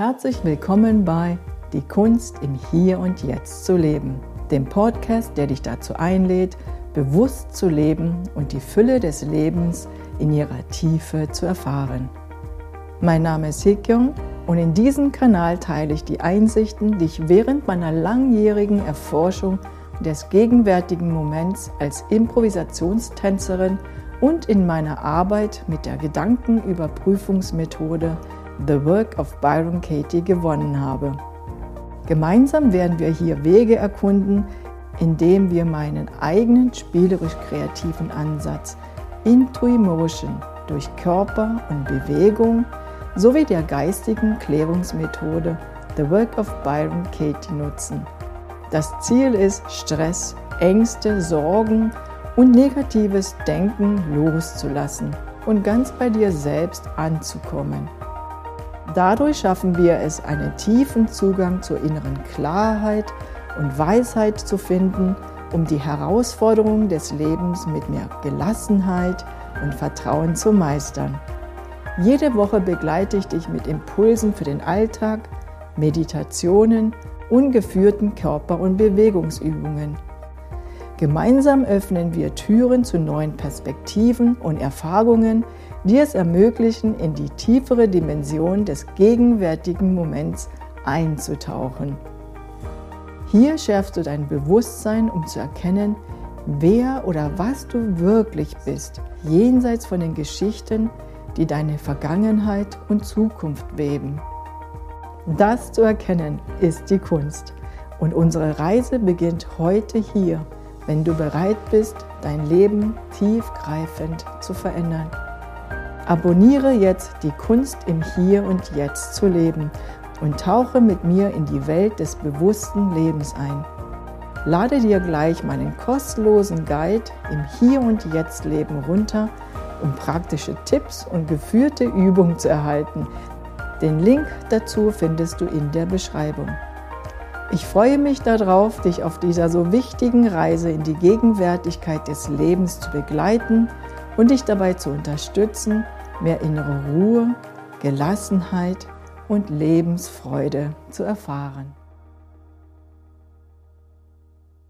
Herzlich willkommen bei Die Kunst im Hier und Jetzt zu leben, dem Podcast, der dich dazu einlädt, bewusst zu leben und die Fülle des Lebens in ihrer Tiefe zu erfahren. Mein Name ist Hikyong und in diesem Kanal teile ich die Einsichten, die ich während meiner langjährigen Erforschung des gegenwärtigen Moments als Improvisationstänzerin und in meiner Arbeit mit der Gedankenüberprüfungsmethode The Work of Byron Katie gewonnen habe. Gemeinsam werden wir hier Wege erkunden, indem wir meinen eigenen spielerisch-kreativen Ansatz Into Emotion durch Körper und Bewegung sowie der geistigen Klärungsmethode The Work of Byron Katie nutzen. Das Ziel ist, Stress, Ängste, Sorgen und negatives Denken loszulassen und ganz bei dir selbst anzukommen. Dadurch schaffen wir es, einen tiefen Zugang zur inneren Klarheit und Weisheit zu finden, um die Herausforderungen des Lebens mit mehr Gelassenheit und Vertrauen zu meistern. Jede Woche begleite ich dich mit Impulsen für den Alltag, Meditationen und geführten Körper- und Bewegungsübungen. Gemeinsam öffnen wir Türen zu neuen Perspektiven und Erfahrungen, die es ermöglichen, in die tiefere Dimension des gegenwärtigen Moments einzutauchen. Hier schärfst du dein Bewusstsein, um zu erkennen, wer oder was du wirklich bist, jenseits von den Geschichten, die deine Vergangenheit und Zukunft weben. Das zu erkennen ist die Kunst und unsere Reise beginnt heute hier, wenn du bereit bist, dein Leben tiefgreifend zu verändern. Abonniere jetzt die Kunst im Hier und Jetzt zu leben und tauche mit mir in die Welt des bewussten Lebens ein. Lade dir gleich meinen kostenlosen Guide im Hier und Jetzt Leben runter, um praktische Tipps und geführte Übungen zu erhalten. Den Link dazu findest du in der Beschreibung. Ich freue mich darauf, dich auf dieser so wichtigen Reise in die Gegenwärtigkeit des Lebens zu begleiten und dich dabei zu unterstützen, mehr innere Ruhe, Gelassenheit und Lebensfreude zu erfahren.